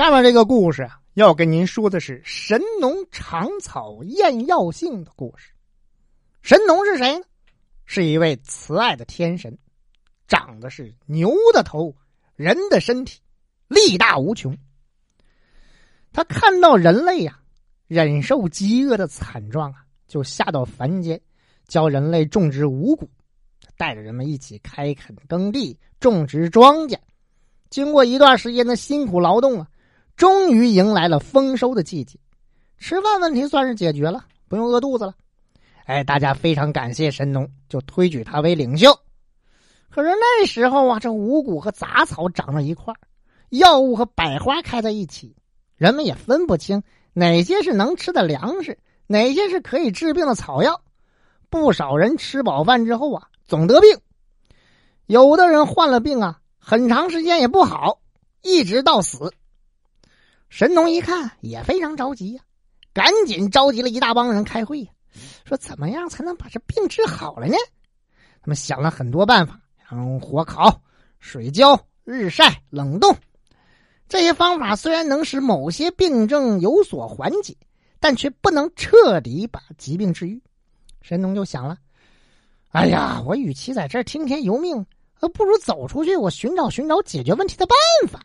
下面这个故事啊，要跟您说的是神农尝草验药性的故事。神农是谁呢？是一位慈爱的天神，长的是牛的头，人的身体，力大无穷。他看到人类呀，忍受饥饿的惨状啊，就下到凡间，教人类种植五谷，带着人们一起开垦耕地，种植庄稼。经过一段时间的辛苦劳动啊。终于迎来了丰收的季节，吃饭问题算是解决了，不用饿肚子了。哎，大家非常感谢神农，就推举他为领袖。可是那时候啊，这五谷和杂草长在一块药物和百花开在一起，人们也分不清哪些是能吃的粮食，哪些是可以治病的草药。不少人吃饱饭之后啊，总得病。有的人患了病啊，很长时间也不好，一直到死。神农一看也非常着急呀，赶紧召集了一大帮人开会呀，说怎么样才能把这病治好了呢？他们想了很多办法，用火烤、水浇、日晒、冷冻这些方法，虽然能使某些病症有所缓解，但却不能彻底把疾病治愈。神农就想了：哎呀，我与其在这儿听天由命，不如走出去，我寻找寻找解决问题的办法。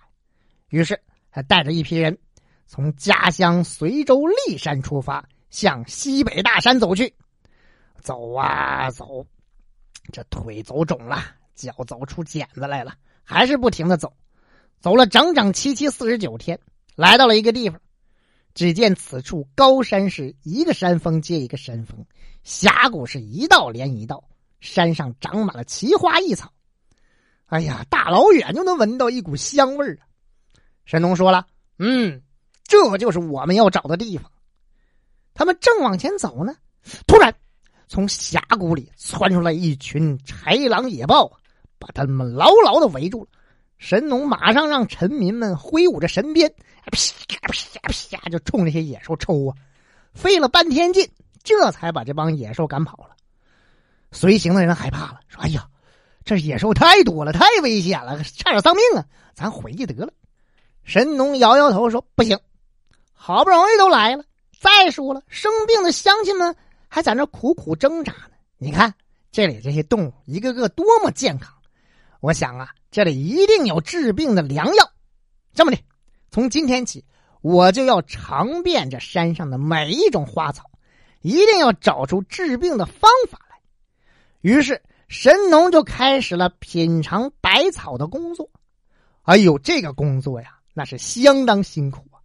于是。他带着一批人，从家乡随州骊山出发，向西北大山走去。走啊走，这腿走肿了，脚走出茧子来了，还是不停的走。走了整整七七四十九天，来到了一个地方。只见此处高山是一个山峰接一个山峰，峡谷是一道连一道，山上长满了奇花异草。哎呀，大老远就能闻到一股香味儿啊！神农说了：“嗯，这就是我们要找的地方。”他们正往前走呢，突然从峡谷里窜出来一群豺狼野豹，把他们牢牢的围住了。神农马上让臣民们挥舞着神鞭，啪啪啪就冲这些野兽抽啊！费了半天劲，这才把这帮野兽赶跑了。随行的人害怕了，说：“哎呀，这野兽太多了，太危险了，差点丧命啊！咱回去得了。”神农摇摇头说：“不行，好不容易都来了。再说了，生病的乡亲们还在那苦苦挣扎呢。你看这里这些动物一个个多么健康，我想啊，这里一定有治病的良药。这么的，从今天起，我就要尝遍这山上的每一种花草，一定要找出治病的方法来。”于是，神农就开始了品尝百草的工作。哎呦，这个工作呀！那是相当辛苦啊！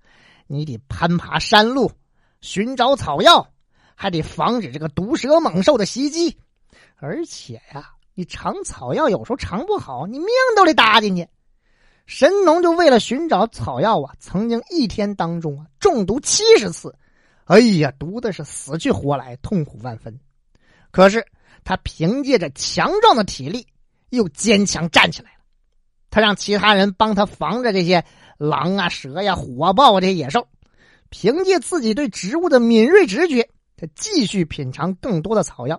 你得攀爬山路，寻找草药，还得防止这个毒蛇猛兽的袭击。而且呀，你尝草药有时候尝不好，你命都得搭进去。神农就为了寻找草药啊，曾经一天当中啊中毒七十次，哎呀，毒的是死去活来，痛苦万分。可是他凭借着强壮的体力，又坚强站起来了。他让其他人帮他防着这些。狼啊，蛇呀，虎啊，豹啊，这些野兽，凭借自己对植物的敏锐直觉，他继续品尝更多的草药。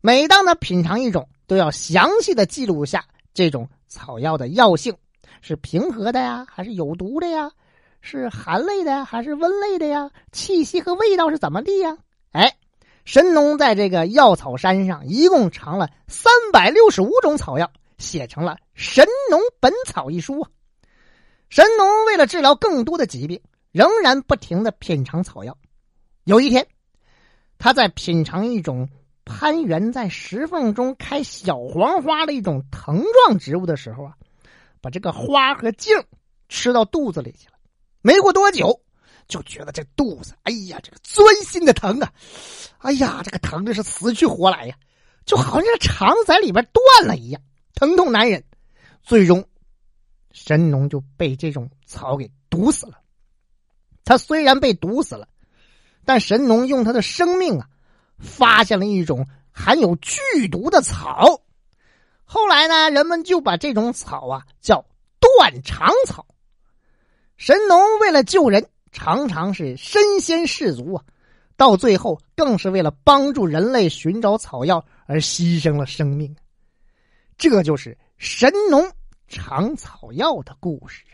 每当他品尝一种，都要详细的记录下这种草药的药性，是平和的呀，还是有毒的呀？是寒类的呀还是温类的呀？气息和味道是怎么的呀？哎，神农在这个药草山上一共尝了三百六十五种草药，写成了《神农本草》一书啊。神农为了治疗更多的疾病，仍然不停的品尝草药。有一天，他在品尝一种攀援在石缝中开小黄花的一种藤状植物的时候啊，把这个花和茎吃到肚子里去了。没过多久，就觉得这肚子，哎呀，这个钻心的疼啊！哎呀，这个疼的是死去活来呀，就好像这肠子在里边断了一样，疼痛难忍。最终。神农就被这种草给毒死了。他虽然被毒死了，但神农用他的生命啊，发现了一种含有剧毒的草。后来呢，人们就把这种草啊叫断肠草。神农为了救人，常常是身先士卒啊，到最后更是为了帮助人类寻找草药而牺牲了生命。这就是神农。长草药的故事。